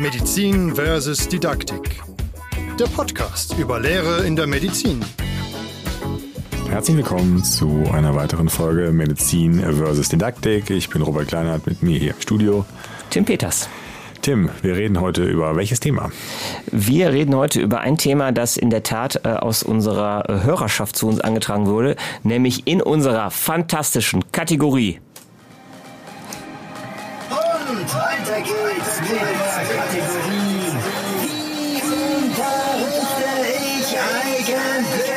Medizin versus Didaktik. Der Podcast über Lehre in der Medizin. Herzlich willkommen zu einer weiteren Folge Medizin versus Didaktik. Ich bin Robert Kleinert mit mir hier im Studio. Tim Peters. Tim, wir reden heute über welches Thema? Wir reden heute über ein Thema, das in der Tat äh, aus unserer Hörerschaft zu uns angetragen wurde, nämlich in unserer fantastischen Kategorie Und weiter geht's mit der Kategorie. Wie unterrichte ich eigentlich?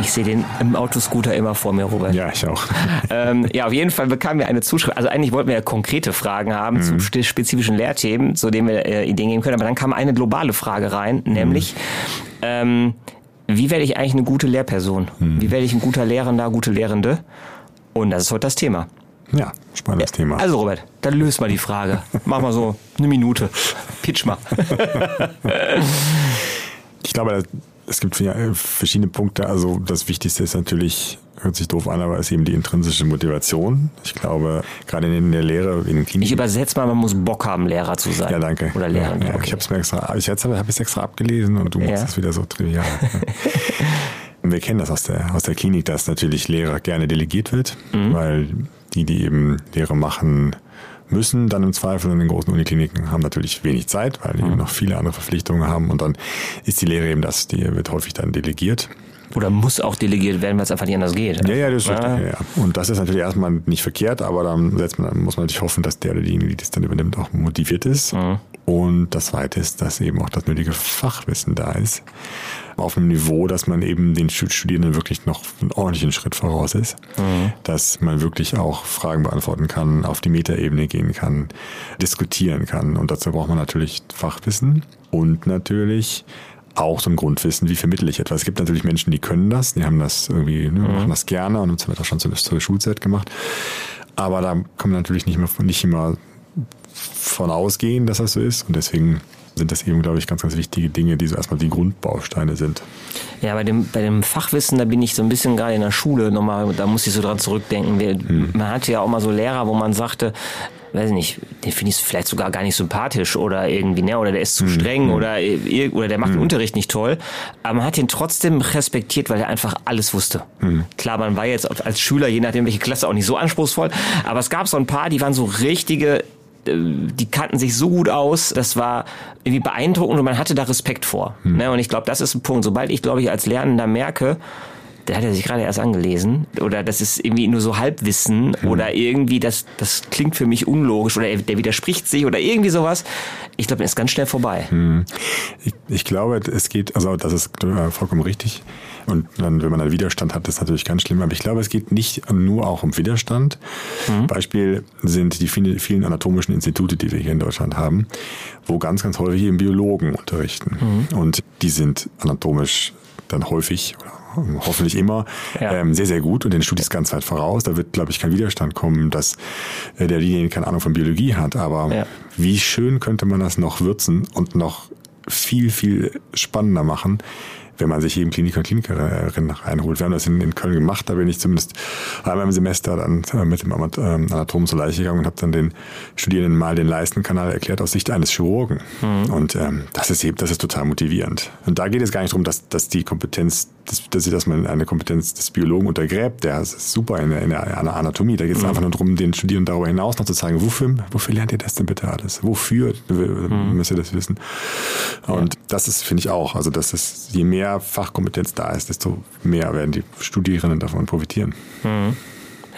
Ich sehe den im Autoscooter immer vor mir, Robert. Ja, ich auch. Ähm, ja, auf jeden Fall bekamen wir eine Zuschrift. Also eigentlich wollten wir ja konkrete Fragen haben Mhm. zu spezifischen Lehrthemen, zu denen wir äh, Ideen geben können. Aber dann kam eine globale Frage rein, Mhm. nämlich ähm, wie werde ich eigentlich eine gute Lehrperson? Mhm. Wie werde ich ein guter Lehrender, gute Lehrende? Und das ist heute das Thema. Ja, spannendes Thema. Also Robert, dann löst mal die Frage. Mach mal so eine Minute. Pitch mal. Ich glaube, es gibt äh, verschiedene Punkte. Also das Wichtigste ist natürlich, hört sich doof an, aber ist eben die intrinsische Motivation. Ich glaube, gerade in der Lehre, in den Kliniken. Ich übersetze mal, man muss Bock haben, Lehrer zu sein. ja, danke. Oder Lehrer. Ja, ja, okay. Ich habe es mir extra, ich habe es extra abgelesen und du machst Ja. es wieder so trivial. Wir kennen das aus der, aus der Klinik, dass natürlich Lehrer gerne delegiert wird, Mhm. weil die, die eben Lehre machen müssen, dann im Zweifel in den großen Unikliniken haben natürlich wenig Zeit, weil die Mhm. eben noch viele andere Verpflichtungen haben und dann ist die Lehre eben das, die wird häufig dann delegiert. Oder muss auch delegiert werden, weil es einfach nicht anders geht. Ja, ja, das ist richtig. Ah. Ja, ja. Und das ist natürlich erstmal nicht verkehrt, aber dann, setzt man, dann muss man natürlich hoffen, dass der oder diejenige, die das dann übernimmt, auch motiviert ist. Mhm. Und das Zweite ist, dass eben auch das nötige Fachwissen da ist. Auf einem Niveau, dass man eben den Stud- Studierenden wirklich noch einen ordentlichen Schritt voraus ist. Mhm. Dass man wirklich auch Fragen beantworten kann, auf die Metaebene gehen kann, diskutieren kann. Und dazu braucht man natürlich Fachwissen und natürlich auch so ein Grundwissen, wie vermittle ich etwas. Es gibt natürlich Menschen, die können das, die haben das irgendwie, ne, machen das gerne und haben es auch schon zur, zur Schulzeit gemacht. Aber da kann man natürlich nicht, mehr, nicht immer von ausgehen, dass das so ist. Und deswegen sind das eben, glaube ich, ganz, ganz wichtige Dinge, die so erstmal die Grundbausteine sind. Ja, bei dem, bei dem Fachwissen, da bin ich so ein bisschen gerade in der Schule nochmal, da muss ich so dran zurückdenken. Wir, Hm. Man hatte ja auch mal so Lehrer, wo man sagte, weiß ich nicht, den finde ich vielleicht sogar gar nicht sympathisch oder irgendwie, ne, oder der ist zu Hm. streng oder, ir- oder der macht den Unterricht nicht toll. Aber man hat ihn trotzdem respektiert, weil er einfach alles wusste. Hm. Klar, man war jetzt als Schüler, je nachdem welche Klasse, auch nicht so anspruchsvoll. Aber es gab so ein paar, die waren so richtige die kannten sich so gut aus, das war irgendwie beeindruckend und man hatte da Respekt vor. Ne? Und ich glaube, das ist ein Punkt. Sobald ich, glaube ich, als Lernender merke, der hat ja sich gerade erst angelesen oder das ist irgendwie nur so Halbwissen oder irgendwie das, das klingt für mich unlogisch oder er- der widerspricht sich oder irgendwie sowas. Ich glaube, dann ist ganz schnell vorbei. Ich, ich glaube, es geht, also das ist äh, vollkommen richtig. Und dann, wenn man einen Widerstand hat, ist natürlich ganz schlimm. Aber ich glaube, es geht nicht nur auch um Widerstand. Beispiel sind die vielen, vielen anatomischen Institute, die wir hier in Deutschland haben, wo ganz, ganz häufig eben Biologen unterrichten. Und die sind anatomisch dann häufig oder hoffentlich immer Ja. ähm, sehr, sehr gut und den Studis ganz weit voraus. Da wird, glaube ich, kein Widerstand kommen, dass äh, derjenige keine Ahnung von Biologie hat. Aber Ja. wie schön könnte man das noch würzen und noch viel, viel spannender machen, wenn man sich eben Kliniker und Klinikerinnen reinholt. Wir haben das in, in Köln gemacht, da bin ich zumindest einmal im Semester dann äh, mit dem ähm, Anatom zur Leiche gegangen und habe dann den Studierenden mal den Leistenkanal erklärt aus Sicht eines Chirurgen. Und ähm, das ist eben, das ist total motivierend. Und da geht es gar nicht darum, dass, dass die Kompetenz, dass, dass, dass man eine Kompetenz des Biologen untergräbt, der ist super in, der- in der Anatomie. Da geht es einfach nur darum, den Studierenden darüber hinaus noch zu zeigen, wofür, wofür lernt ihr das denn bitte alles? Wofür müsst ihr das wissen? Und das ist, finde ich auch, also das ist, je mehr Fachkompetenz da ist, desto mehr werden die Studierenden davon profitieren.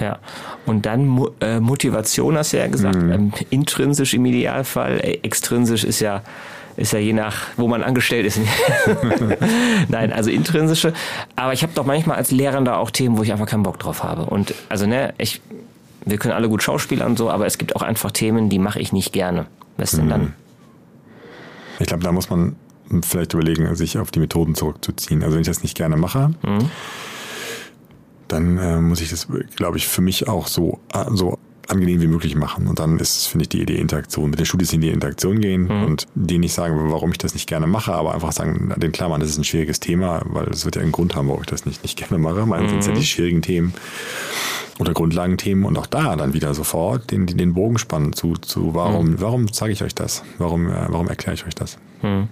Ja. Und dann äh, Motivation, hast du ja gesagt. Ähm, intrinsisch im Idealfall. Äh, extrinsisch ist ja, ist ja je nach, wo man angestellt ist. Nein, also intrinsische. Aber ich habe doch manchmal als Lehrender auch Themen, wo ich einfach keinen Bock drauf habe. Und also, ne, ich, wir können alle gut Schauspielern und so, aber es gibt auch einfach Themen, die mache ich nicht gerne. Was denn dann? Ich glaube, da muss man vielleicht überlegen, sich auf die Methoden zurückzuziehen. Also wenn ich das nicht gerne mache, dann äh, muss ich das, glaube ich, für mich auch so, äh, so angenehm wie möglich machen. Und dann ist, finde ich, die Idee Interaktion. Mit den Studis in die Interaktion gehen und denen nicht sagen, warum ich das nicht gerne mache, aber einfach sagen, den klar machen, das ist ein schwieriges Thema, weil es wird ja einen Grund haben, warum ich das nicht, nicht gerne mache. Meistens sind es ja die schwierigen Themen. oder Grundlagenthemen und auch da dann wieder sofort den, den Bogen spannen zu, zu warum, mhm. warum zeige ich euch das? Warum, äh, warum erkläre ich euch das? Hm.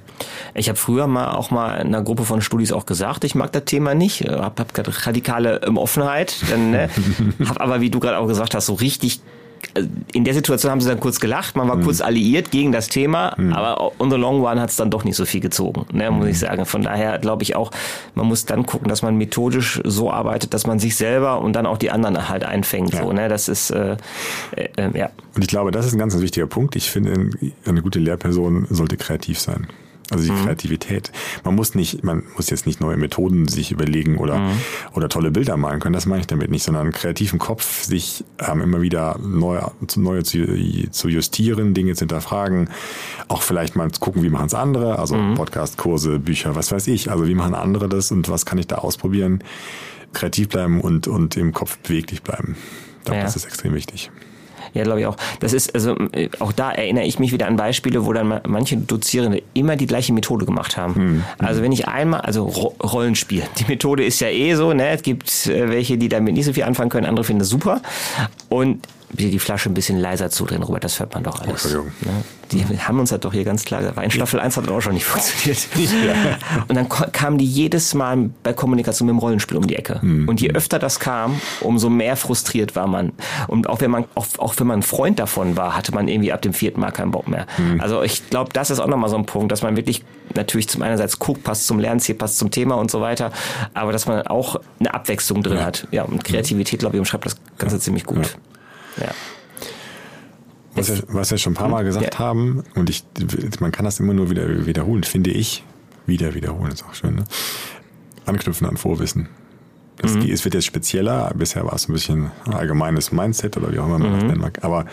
Ich habe früher mal auch mal in einer Gruppe von Studis auch gesagt, ich mag das Thema nicht, habe hab radikale ähm, Offenheit, dann, ne? habe aber, wie du gerade auch gesagt hast, so richtig äh, in der Situation haben sie dann kurz gelacht, man war mhm. kurz alliiert gegen das Thema, mhm. aber on the long run hat es dann doch nicht so viel gezogen, ne, muss ich sagen. Von daher glaube ich auch, man muss dann gucken, dass man methodisch so arbeitet, dass man sich selber und dann auch die anderen halt einfängt. Ja. So, ne? Das ist äh, äh, äh ja. Und ich glaube, das ist ein ganz, ganz wichtiger Punkt. Ich finde, eine gute Lehrperson sollte kreativ sein. Also die mhm. Kreativität. Man muss nicht, man muss jetzt nicht neue Methoden sich überlegen oder, mhm. oder tolle Bilder malen können. Das meine ich damit nicht, sondern einen kreativen Kopf sich ähm, immer wieder neu, neue zu, zu justieren, Dinge zu hinterfragen. Auch vielleicht mal zu gucken, wie machen es andere. Also mhm. Podcast, Kurse, Bücher, was weiß ich. Also wie machen andere das und was kann ich da ausprobieren? Kreativ bleiben und, und im Kopf beweglich bleiben. Ich glaube, ja. das ist extrem wichtig. Ja, glaube ich auch. Das ist, also äh, auch da erinnere ich mich wieder an Beispiele, wo dann manche Dozierende immer die gleiche Methode gemacht haben. Mhm. Also wenn ich einmal, also Rollenspiel, die Methode ist ja eh so, ne? Es gibt äh, welche, die damit nicht so viel anfangen können, andere finden das super. Und die Flasche ein bisschen leiser zudrehen, Robert, das hört man doch alles. Oh, ne? Die haben uns halt doch hier ganz klar gesagt, in Staffel 1 hat das auch schon nicht funktioniert. Ja. Und dann kamen die jedes Mal bei Kommunikation mit dem Rollenspiel um die Ecke. Mhm. Und je öfter das kam, umso mehr frustriert war man. Und auch wenn man, auch, auch wenn man ein Freund davon war, hatte man irgendwie ab dem vierten Mal keinen Bock mehr. Mhm. Also ich glaube, das ist auch nochmal so ein Punkt, dass man wirklich natürlich zum einerseits guckt, passt zum Lernziel, passt zum Thema und so weiter, aber dass man auch eine Abwechslung drin ja. hat. Ja, und Kreativität, glaube ich, umschreibt das Ganze ja. ziemlich gut. Ja. Was wir, was wir schon ein paar Mal gesagt ja. haben, und ich, man kann das immer nur wieder wiederholen, finde ich. Wieder wiederholen ist auch schön, ne? Anknüpfen an Vorwissen. Es, mhm. es wird jetzt spezieller, bisher war es ein bisschen allgemeines Mindset oder wie auch immer man mhm. das nennen mag. Aber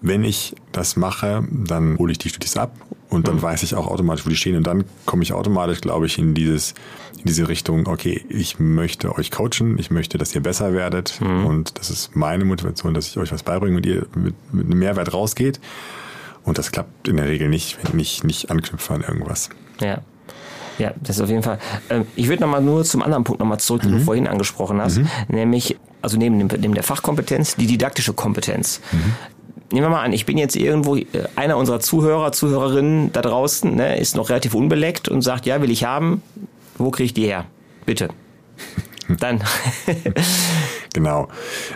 wenn ich das mache, dann hole ich die Studis ab und dann mhm. weiß ich auch automatisch, wo die stehen und dann komme ich automatisch, glaube ich, in dieses in diese Richtung. Okay, ich möchte euch coachen, ich möchte, dass ihr besser werdet mhm. und das ist meine Motivation, dass ich euch was beibringe und ihr mit, mit einem Mehrwert rausgeht. Und das klappt in der Regel nicht, wenn ich nicht anknüpfe an irgendwas. Ja. Ja, das ist auf jeden Fall. Ähm, ich würde nochmal nur zum anderen Punkt nochmal zurück, den mhm. du vorhin angesprochen hast, mhm. nämlich, also neben, neben der Fachkompetenz, die didaktische Kompetenz. Mhm nehmen wir mal an, ich bin jetzt irgendwo, äh, einer unserer Zuhörer, Zuhörerinnen da draußen, ne, ist noch relativ unbeleckt und sagt, ja, will ich haben, wo kriege ich die her? Bitte. Dann. genau.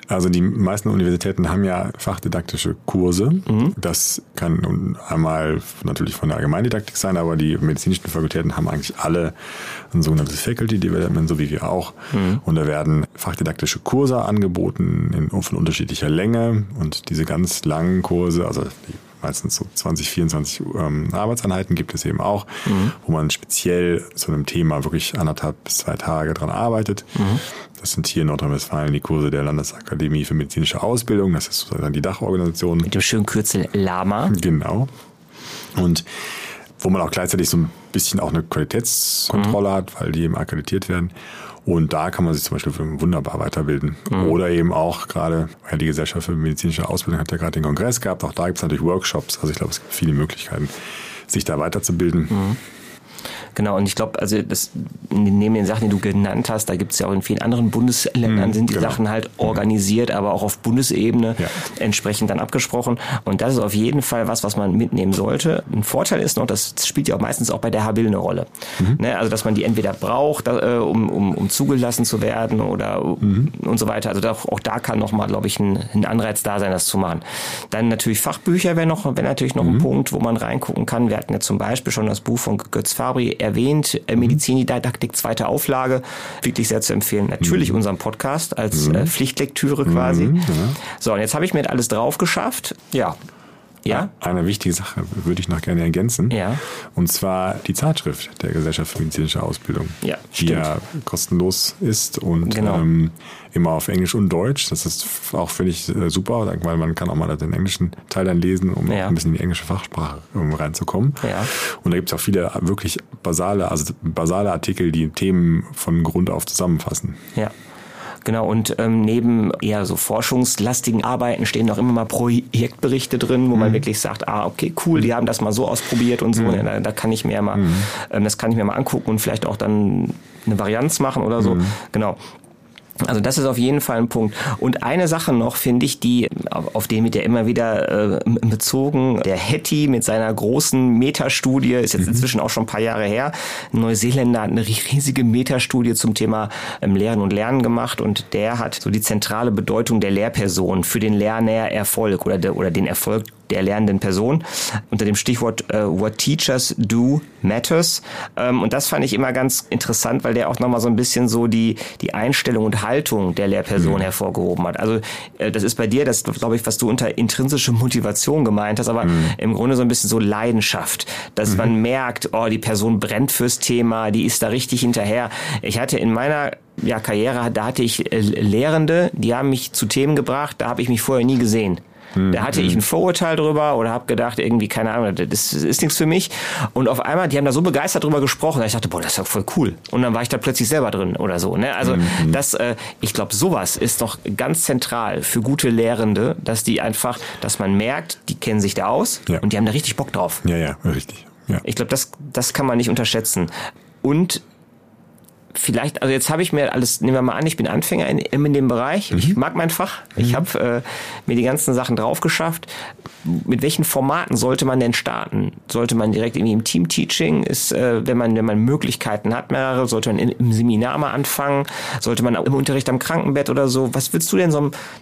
Also die meisten Universitäten haben ja fachdidaktische Kurse. Mhm. Das kann einmal natürlich von der Allgemeindidaktik sein, aber die medizinischen Fakultäten haben eigentlich alle ein sogenanntes Faculty Development, so wie wir auch. Mhm. Und da werden fachdidaktische Kurse angeboten in, von unterschiedlicher Länge. Und diese ganz langen Kurse, also die meistens so 20, 24 ähm, Arbeitseinheiten gibt es eben auch, mhm. wo man speziell zu einem Thema wirklich anderthalb bis zwei Tage dran arbeitet. Mhm. Das sind hier in Nordrhein-Westfalen die Kurse der Landesakademie für medizinische Ausbildung. Das ist sozusagen die Dachorganisation. Mit dem schönen Kürzel LAMA. Genau. Und wo man auch gleichzeitig so ein bisschen auch eine Qualitätskontrolle mhm. hat, weil die eben akkreditiert werden. Und da kann man sich zum Beispiel wunderbar weiterbilden. Mhm. Oder eben auch gerade, weil die Gesellschaft für medizinische Ausbildung hat ja gerade den Kongress gehabt, auch da gibt es natürlich Workshops. Also ich glaube, es gibt viele Möglichkeiten, sich da weiterzubilden. Mhm. Genau, und ich glaube, also das neben den Sachen, die du genannt hast, da gibt es ja auch in vielen anderen Bundesländern mhm, sind die genau. Sachen halt organisiert, aber auch auf Bundesebene ja. entsprechend dann abgesprochen. Und das ist auf jeden Fall was, was man mitnehmen sollte. Ein Vorteil ist noch, das spielt ja auch meistens auch bei der Habil eine Rolle. Mhm. Ne? Also dass man die entweder braucht, äh, um, um, um zugelassen zu werden oder mhm. und so weiter. Also da, auch da kann nochmal, glaube ich, ein, ein Anreiz da sein, das zu machen. Dann natürlich Fachbücher wäre noch, wäre natürlich noch ein mhm. Punkt, wo man reingucken kann. Wir hatten ja zum Beispiel schon das Buch von Götz Fabri erwähnt, äh, Medizindidaktik, zweite Auflage, wirklich sehr zu empfehlen. Natürlich mhm. unseren Podcast als äh, Pflichtlektüre quasi. Mhm, ja. So, und jetzt habe ich mir alles drauf geschafft. Ja, ja. Eine wichtige Sache würde ich noch gerne ergänzen. Ja. Und zwar die Zeitschrift der Gesellschaft für medizinische Ausbildung. Ja, die ja kostenlos ist und genau. ähm, immer auf Englisch und Deutsch. Das ist auch, finde ich, äh, super, weil man kann auch mal den englischen Teil dann lesen, um ja. ein bisschen in die englische Fachsprache reinzukommen. Ja. Und da gibt es auch viele wirklich basale, also basale Artikel, die Themen von Grund auf zusammenfassen. Ja. Genau, und ähm, neben eher so forschungslastigen Arbeiten stehen noch immer mal Projektberichte drin, wo mhm. man wirklich sagt, ah, okay, cool, die haben das mal so ausprobiert und so, mhm. da, da, kann ich mir mal, mhm. ähm, das kann ich mir mal angucken und vielleicht auch dann eine Varianz machen oder so. Mhm. Genau. Also das ist auf jeden Fall ein Punkt. Und eine Sache noch, finde ich, die, auf, auf den wird ja immer wieder äh, bezogen, der Hetty mit seiner großen Metastudie, ist jetzt inzwischen auch schon ein paar Jahre her. Ein Neuseeländer hat eine riesige Metastudie zum Thema ähm, Lehren und Lernen gemacht und der hat so die zentrale Bedeutung der Lehrperson für den Lernererfolg oder, der, oder den Erfolg der lernenden Person unter dem Stichwort äh, What Teachers Do Matters. Ähm, und das fand ich immer ganz interessant, weil der auch nochmal so ein bisschen so die, die Einstellung und Haltung der Lehrperson mhm. hervorgehoben hat. Also äh, das ist bei dir, das glaube ich, was du unter intrinsische Motivation gemeint hast, aber mhm. im Grunde so ein bisschen so Leidenschaft, dass mhm. man merkt, oh, die Person brennt fürs Thema, die ist da richtig hinterher. Ich hatte in meiner ja, Karriere, da hatte ich äh, Lehrende, die haben mich zu Themen gebracht, da habe ich mich vorher nie gesehen. Da hatte ich ein Vorurteil drüber oder habe gedacht, irgendwie, keine Ahnung, das ist nichts für mich. Und auf einmal, die haben da so begeistert drüber gesprochen, dass ich dachte, boah, das ist ja voll cool. Und dann war ich da plötzlich selber drin oder so. Ne? Also mhm. das, äh, ich glaube, sowas ist doch ganz zentral für gute Lehrende, dass die einfach, dass man merkt, die kennen sich da aus ja. und die haben da richtig Bock drauf. Ja, ja, richtig. Ja. Ich glaube, das, das kann man nicht unterschätzen. Und vielleicht, also jetzt habe ich mir alles, nehmen wir mal an, ich bin Anfänger in, in dem Bereich. Mhm. Ich mag mein Fach. Ich mhm. habe äh, mir die ganzen Sachen drauf geschafft. Mit welchen Formaten sollte man denn starten? Sollte man direkt irgendwie im Team-Teaching? Ist, äh, wenn man wenn man Möglichkeiten hat, mehrere, sollte man in, im Seminar mal anfangen? Sollte man im Unterricht am Krankenbett oder so? Was willst du denn so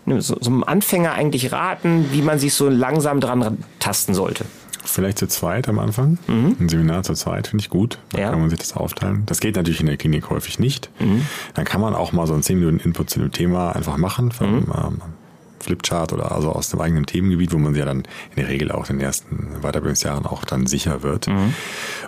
einem, so, so einem Anfänger eigentlich raten, wie man sich so langsam dran tasten sollte? Vielleicht zu zweit am Anfang. Mhm. Ein Seminar zu zweit finde ich gut. Da ja. kann man sich das aufteilen. Das geht natürlich in der Klinik häufig nicht. Mhm. Dann kann man auch mal so ein 10 Minuten Input zu dem Thema einfach machen. Vom, mhm. ähm, Flipchart oder also aus dem eigenen Themengebiet, wo man ja dann in der Regel auch in den ersten Weiterbildungsjahren auch dann sicher wird. Mhm.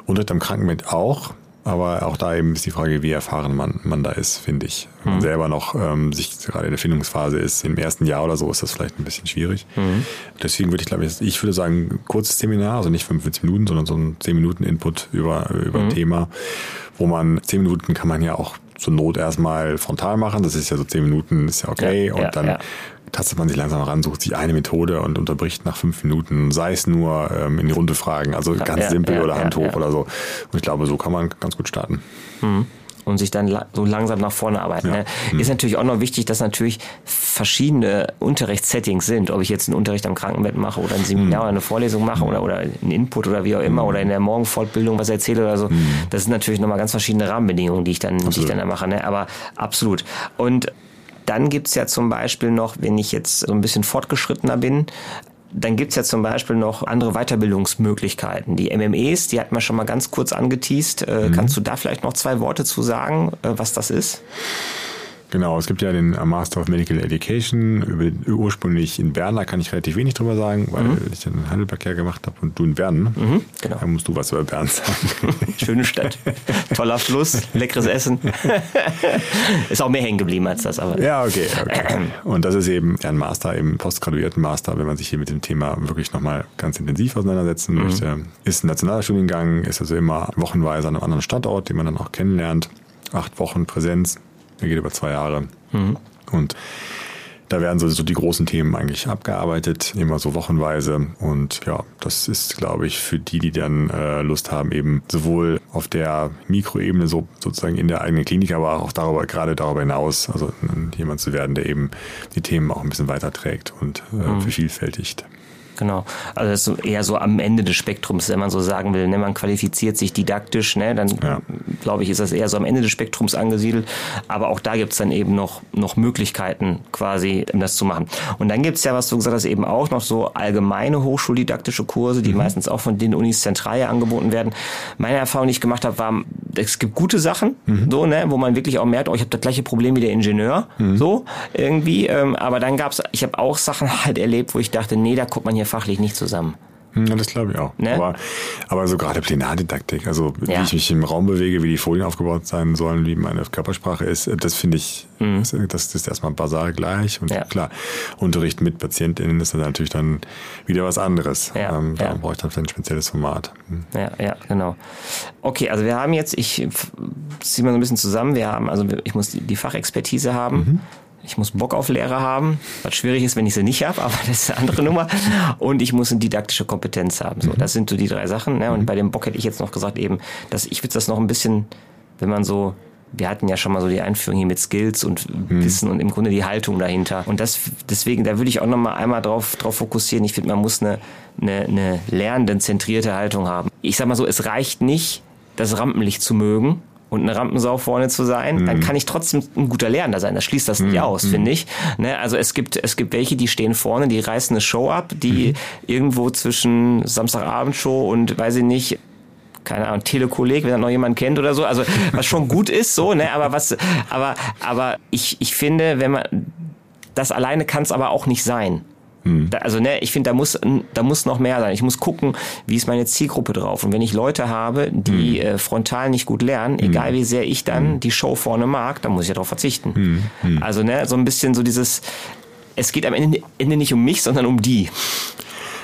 Und am Krankenbett auch. Aber auch da eben ist die Frage, wie erfahren man, man da ist, finde ich. Wenn man mhm. selber noch ähm, sich gerade in der Findungsphase ist, im ersten Jahr oder so, ist das vielleicht ein bisschen schwierig. Mhm. Deswegen würde ich, glaube ich, ich würde sagen, kurzes Seminar, also nicht 45 Minuten, sondern so ein 10 Minuten Input über, über mhm. ein Thema, wo man 10 Minuten kann man ja auch zur Not erstmal frontal machen. Das ist ja so 10 Minuten, ist ja okay. Ja, und ja, dann ja tastet man sich langsam ran, sucht sich eine Methode und unterbricht nach fünf Minuten, sei es nur ähm, in die Runde fragen, also ganz simpel oder Hand hoch oder so. Und ich glaube, so kann man ganz gut starten. Mhm und sich dann so langsam nach vorne arbeiten. Ja. Ne? Mhm. Ist natürlich auch noch wichtig, dass natürlich verschiedene Unterrichtssettings sind. Ob ich jetzt einen Unterricht am Krankenbett mache oder ein Seminar mhm. oder eine Vorlesung mache oder, oder einen Input oder wie auch immer mhm. oder in der Morgenfortbildung was erzähle oder so. Mhm. Das sind natürlich nochmal ganz verschiedene Rahmenbedingungen, die ich dann, die ich dann da mache. Ne? Aber absolut. Und dann gibt's ja zum Beispiel noch, wenn ich jetzt so ein bisschen fortgeschrittener bin, dann gibt's ja zum Beispiel noch andere Weiterbildungsmöglichkeiten. Die MMEs, die hat man schon mal ganz kurz angeteased. Äh, mhm. Kannst du da vielleicht noch zwei Worte zu sagen, äh, was das ist? Genau, es gibt ja den Master of Medical Education, über, ursprünglich in Bern, da kann ich relativ wenig drüber sagen, weil mhm. ich den Heidelberg gemacht habe und du in Bern. Mhm, genau. Da musst du was über Bern sagen. Schöne Stadt, toller Fluss, leckeres Essen. ist auch mehr hängen geblieben als das, aber. Ja, okay. okay. Und das ist eben ein Master, eben postgraduierten Master, wenn man sich hier mit dem Thema wirklich nochmal ganz intensiv auseinandersetzen mhm. möchte. Ist ein nationaler Studiengang, ist also immer wochenweise an einem anderen Standort, den man dann auch kennenlernt. Acht Wochen Präsenz, der geht über zwei Jahre. Mhm. Und da werden so, so die großen Themen eigentlich abgearbeitet, immer so wochenweise. Und ja, das ist, glaube ich, für die, die dann äh, Lust haben, eben sowohl auf der Mikroebene, so sozusagen in der eigenen Klinik, aber auch darüber, gerade darüber hinaus, also jemand zu werden, der eben die Themen auch ein bisschen weiterträgt und äh, mhm. vervielfältigt. Genau. Also das ist eher so am Ende des Spektrums, wenn man so sagen will. Ne? Man qualifiziert sich didaktisch, ne? dann ja. glaube ich, ist das eher so am Ende des Spektrums angesiedelt. Aber auch da gibt's dann eben noch, noch Möglichkeiten, quasi, das zu machen. Und dann gibt's ja, was du gesagt hast, eben auch noch so allgemeine hochschuldidaktische Kurse, die mhm. meistens auch von den Unis zentral angeboten werden. Meine Erfahrung, die ich gemacht habe, war, es gibt gute Sachen, mhm. so, ne, wo man wirklich auch merkt, oh, ich habe das gleiche Problem wie der Ingenieur, mhm. so irgendwie. Ähm, aber dann gab's, ich habe auch Sachen halt erlebt, wo ich dachte, nee, da guckt man hier fachlich nicht zusammen. Hm, ja, das glaube ich auch. Ne? Aber, aber so gerade Plenardidaktik, also ja. wie ich mich im Raum bewege, wie die Folien aufgebaut sein sollen, wie meine Körpersprache ist, das finde ich, mhm. das, das, ist erstmal basal gleich. Und ja. klar, Unterricht mit PatientInnen ist dann natürlich dann wieder was anderes. Ja. Ähm, da ja. brauche ich dann ein spezielles Format. Mhm. Ja, ja, genau. Okay, also wir haben jetzt, ich ziehe mal so ein bisschen zusammen, wir haben, also ich muss die, die Fachexpertise haben. Mhm ich muss Bock auf Lehre haben, was schwierig ist, wenn ich sie nicht habe, aber das ist eine andere Nummer. Und ich muss eine didaktische Kompetenz haben. So, das sind so die drei Sachen. Ne? Und mhm. bei dem Bock hätte ich jetzt noch gesagt eben, dass ich würde das noch ein bisschen, wenn man so wir hatten ja schon mal so die Einführung hier mit Skills und Wissen und im Grunde die Haltung dahinter. Und das, deswegen, da würde ich auch noch mal einmal drauf, drauf fokussieren. Ich finde, man muss eine, eine, eine lernendenzentrierte Haltung haben. Ich sag mal so, es reicht nicht, das Rampenlicht zu mögen und eine Rampensau vorne zu sein, dann kann ich trotzdem ein guter Lernender sein. Das schließt das nicht aus, finde ich. Ne? Also es gibt, es gibt welche, die stehen vorne, die reißen eine Show ab, die irgendwo zwischen Samstagabendshow und weiß ich nicht, keine Ahnung, Telekolleg, wenn er noch jemand kennt oder so, also was schon gut ist, so, ne, aber was, aber, aber ich, ich finde, wenn man, das alleine kann es aber auch nicht sein. Da, also ne, ich finde, da muss, da muss noch mehr sein. Ich muss gucken, wie ist meine Zielgruppe drauf. Und wenn ich Leute habe, die äh, frontal nicht gut lernen, egal wie sehr ich dann die Show vorne mag, dann muss ich ja darauf verzichten. Also ne, so ein bisschen so dieses, es geht am Ende, Ende nicht um mich, sondern um die.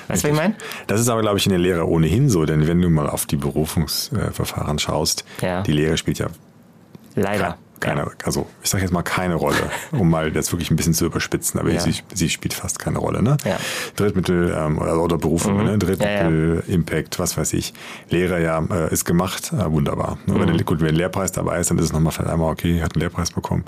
Weißt du, was ich meine? Das ist aber, glaube ich, in der Lehre ohnehin so, denn wenn du mal auf die Berufungsverfahren schaust, Ja. die Lehre spielt ja Leider. Keine, also ich sage jetzt mal keine Rolle, um mal das wirklich ein bisschen zu überspitzen, aber Ja. sie, sie spielt fast keine Rolle. Ne? Ja. Drittmittel ähm, oder, oder Berufung, ne? Drittmittel, Impact, was weiß ich. Lehre ja äh, ist gemacht, äh, wunderbar. Ne? Wenn, der, gut, wenn ein Lehrpreis dabei ist, dann ist es nochmal vielleicht einmal okay, hat einen Lehrpreis bekommen.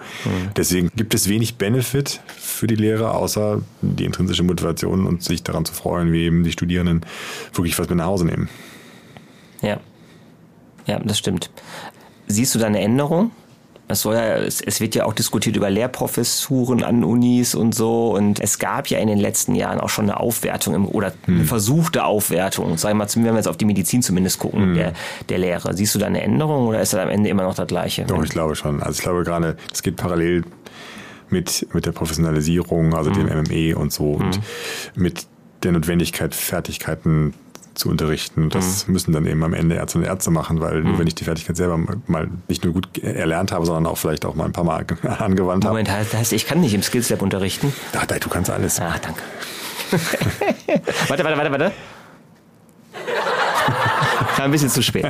Deswegen gibt es wenig Benefit für die Lehrer, außer die intrinsische Motivation und sich daran zu freuen, wie eben die Studierenden wirklich was mit nach Hause nehmen. Ja. Ja, das stimmt. Siehst du da eine Änderung? Es, soll ja, es, es wird ja auch diskutiert über Lehrprofessuren an Unis und so. Und es gab ja in den letzten Jahren auch schon eine Aufwertung im, oder eine versuchte Aufwertung, sagen wir mal, wenn wir jetzt auf die Medizin zumindest gucken, der, der Lehre. Siehst du da eine Änderung oder ist das am Ende immer noch das Gleiche? Doch, ich glaube schon. Also ich glaube gerade, es geht parallel mit, mit der Professionalisierung, also dem MME und so und mit der Notwendigkeit, Fertigkeiten zu unterrichten. Und Das müssen dann eben am Ende Ärzte und Ärzte machen, weil nur wenn ich die Fertigkeit selber mal nicht nur gut erlernt habe, sondern auch vielleicht auch mal ein paar Mal angewandt habe. Moment, heißt, heißt, ich kann nicht im Skills Lab unterrichten? Ja, du kannst alles. Ah, danke. warte, warte, warte, warte. War ein bisschen zu spät.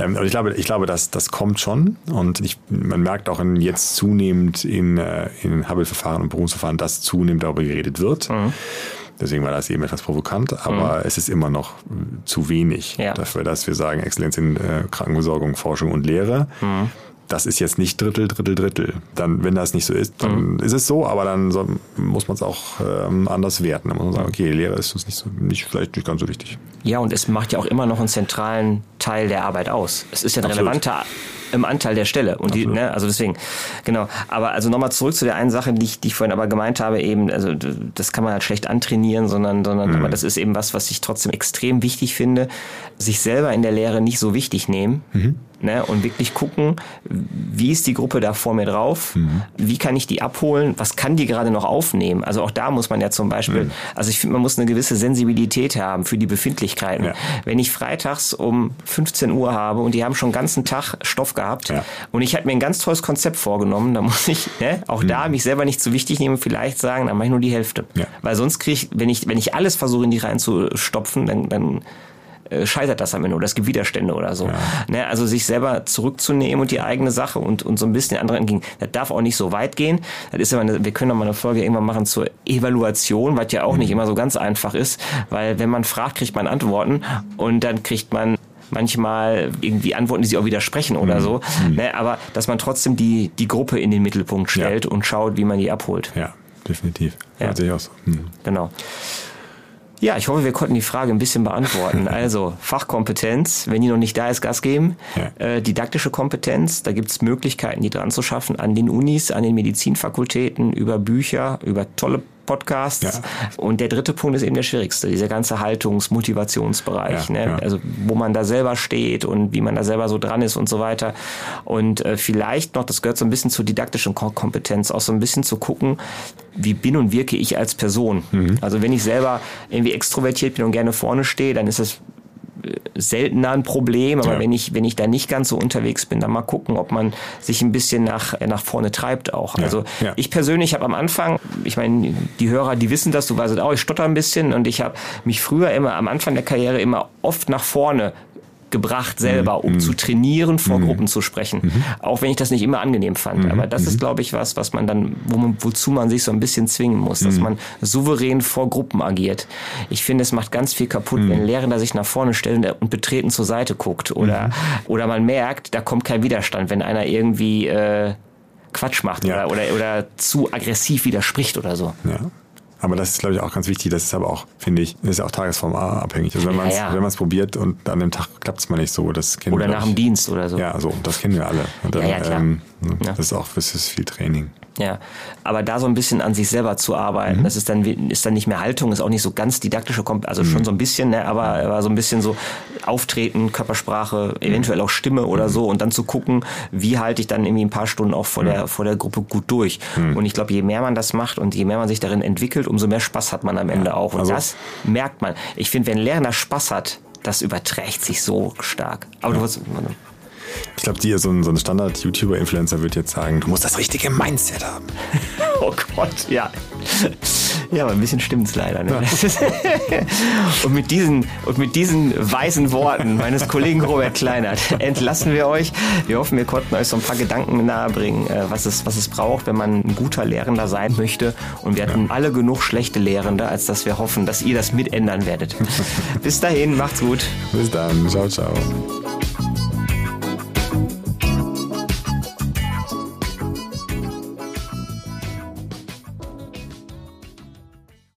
Ähm, aber ich glaube, ich glaube, dass das kommt schon und ich, man merkt auch in, jetzt zunehmend in, äh, in Hubble-Verfahren und Berufsverfahren, dass zunehmend darüber geredet wird. Mhm. Deswegen war das eben etwas provokant, aber es ist immer noch zu wenig Ja. dafür, dass wir sagen, Exzellenz in äh, Krankenversorgung, Forschung und Lehre. Mhm. Das ist jetzt nicht Drittel, Drittel, Drittel. Dann, wenn das nicht so ist, dann Mhm. ist es so, aber dann so, muss man es auch ähm, anders werten. Dann muss man sagen, okay, Lehre ist uns nicht so, nicht, vielleicht nicht ganz so wichtig. Ja, und es macht ja auch immer noch einen zentralen Teil der Arbeit aus. Es ist ja ein Absolut. relevanter im Anteil der Stelle. Und die, ne, also deswegen, genau. Aber also nochmal zurück zu der einen Sache, die ich, die ich vorhin aber gemeint habe, eben, also das kann man halt schlecht antrainieren, sondern, sondern aber das ist eben was, was ich trotzdem extrem wichtig finde, sich selber in der Lehre nicht so wichtig nehmen. Ne, und wirklich gucken, wie ist die Gruppe da vor mir drauf, wie kann ich die abholen, was kann die gerade noch aufnehmen. Also auch da muss man ja zum Beispiel, also ich finde, man muss eine gewisse Sensibilität haben für die Befindlichkeiten. Ja. Wenn ich freitags um 15 Uhr habe und die haben schon den ganzen Tag Stoff gehabt Ja. und ich habe mir ein ganz tolles Konzept vorgenommen, dann muss ich ne, auch da mich selber nicht zu wichtig nehmen, vielleicht sagen, dann mache ich nur die Hälfte. Ja. Weil sonst kriege ich, wenn ich, wenn ich alles versuche, in die reinzustopfen, dann, dann äh, scheitert das am Ende oder es gibt Widerstände oder so. Ne, also sich selber zurückzunehmen und die eigene Sache und, und so ein bisschen den anderen entgegen. Das darf auch nicht so weit gehen. Das ist immer eine, wir können noch mal eine Folge irgendwann machen zur Evaluation, was ja auch nicht immer so ganz einfach ist, weil wenn man fragt, kriegt man Antworten und dann kriegt man manchmal irgendwie Antworten, die sich auch widersprechen oder so. Ne, aber dass man trotzdem die, die Gruppe in den Mittelpunkt stellt und schaut, wie man die abholt. Ja, definitiv. Ja. Ja. Sehe ich auch so. Hm. Genau. Ja, ich hoffe, wir konnten die Frage ein bisschen beantworten. Also Fachkompetenz, wenn die noch nicht da ist, Gas geben. Ja. Äh, didaktische Kompetenz, da gibt es Möglichkeiten, die dran zu schaffen an den Unis, an den Medizinfakultäten, über Bücher, über tolle Podcasts. Ja. Und der dritte Punkt ist eben der schwierigste, dieser ganze Haltungs-, Motivationsbereich, Ja, ne? ja. also wo man da selber steht und wie man da selber so dran ist und so weiter. Und äh, vielleicht noch, das gehört so ein bisschen zur didaktischen Ko- Kompetenz, auch so ein bisschen zu gucken, wie bin und wirke ich als Person. Mhm. Also wenn ich selber irgendwie extrovertiert bin und gerne vorne stehe, dann ist das seltener ein Problem, aber Ja. wenn ich wenn ich da nicht ganz so unterwegs bin, dann mal gucken, ob man sich ein bisschen nach äh, nach vorne treibt auch. Ja, Also ja. ich persönlich habe am Anfang, ich meine, die Hörer, die wissen das, du weißt auch, ich stotter ein bisschen und ich habe mich früher immer am Anfang der Karriere immer oft nach vorne gebracht, selber, um zu trainieren, vor Gruppen zu sprechen. Auch wenn ich das nicht immer angenehm fand. Aber das ist, glaube ich, was, was man dann, wo man, wozu man sich so ein bisschen zwingen muss, dass man souverän vor Gruppen agiert. Ich finde, es macht ganz viel kaputt, wenn ein Lehrender sich nach vorne stellt und betreten zur Seite guckt. Oder, oder man merkt, da kommt kein Widerstand, wenn einer irgendwie äh, Quatsch macht Ja. oder, oder, oder zu aggressiv widerspricht oder so. Ja. Aber das ist, glaube ich, auch ganz wichtig. Das ist aber auch, finde ich, ist ja auch tagesformabhängig. Also wenn man es ja. wenn man es probiert und an dem Tag klappt es mal nicht so, das kennen Oder wir. nach dem. Dienst oder so. Ja, so, das kennen wir alle. Und dann, Ja, ja, klar. Ähm, Ja. Das ist auch, das ist viel Training. Ja, aber da so ein bisschen an sich selber zu arbeiten, das ist dann ist dann nicht mehr Haltung, ist auch nicht so ganz didaktische, also schon so ein bisschen, ne, aber, aber so ein bisschen so Auftreten, Körpersprache, eventuell auch Stimme oder so und dann zu gucken, wie halte ich dann irgendwie ein paar Stunden auch vor der vor der Gruppe gut durch. Und ich glaube, je mehr man das macht und je mehr man sich darin entwickelt, umso mehr Spaß hat man am Ende auch. Und also- das merkt man. Ich finde, wenn ein Lehrender Spaß hat, das überträgt sich so stark. Aber du wirst, Ich glaube, die, so ein, so ein Standard-YouTuber-Influencer wird jetzt sagen, du musst das richtige Mindset haben. Oh Gott, ja. Ja, aber ein bisschen stimmt's leider. Ne? und, mit diesen, und mit diesen weisen Worten meines Kollegen Robert Kleinert entlassen wir euch. Wir hoffen, wir konnten euch so ein paar Gedanken nahebringen, äh, was es, was es braucht, wenn man ein guter Lehrender sein möchte. Und wir hatten alle genug schlechte Lehrende, als dass wir hoffen, dass ihr das mitändern werdet. Bis dahin, macht's gut. Bis dann. Ciao, ciao.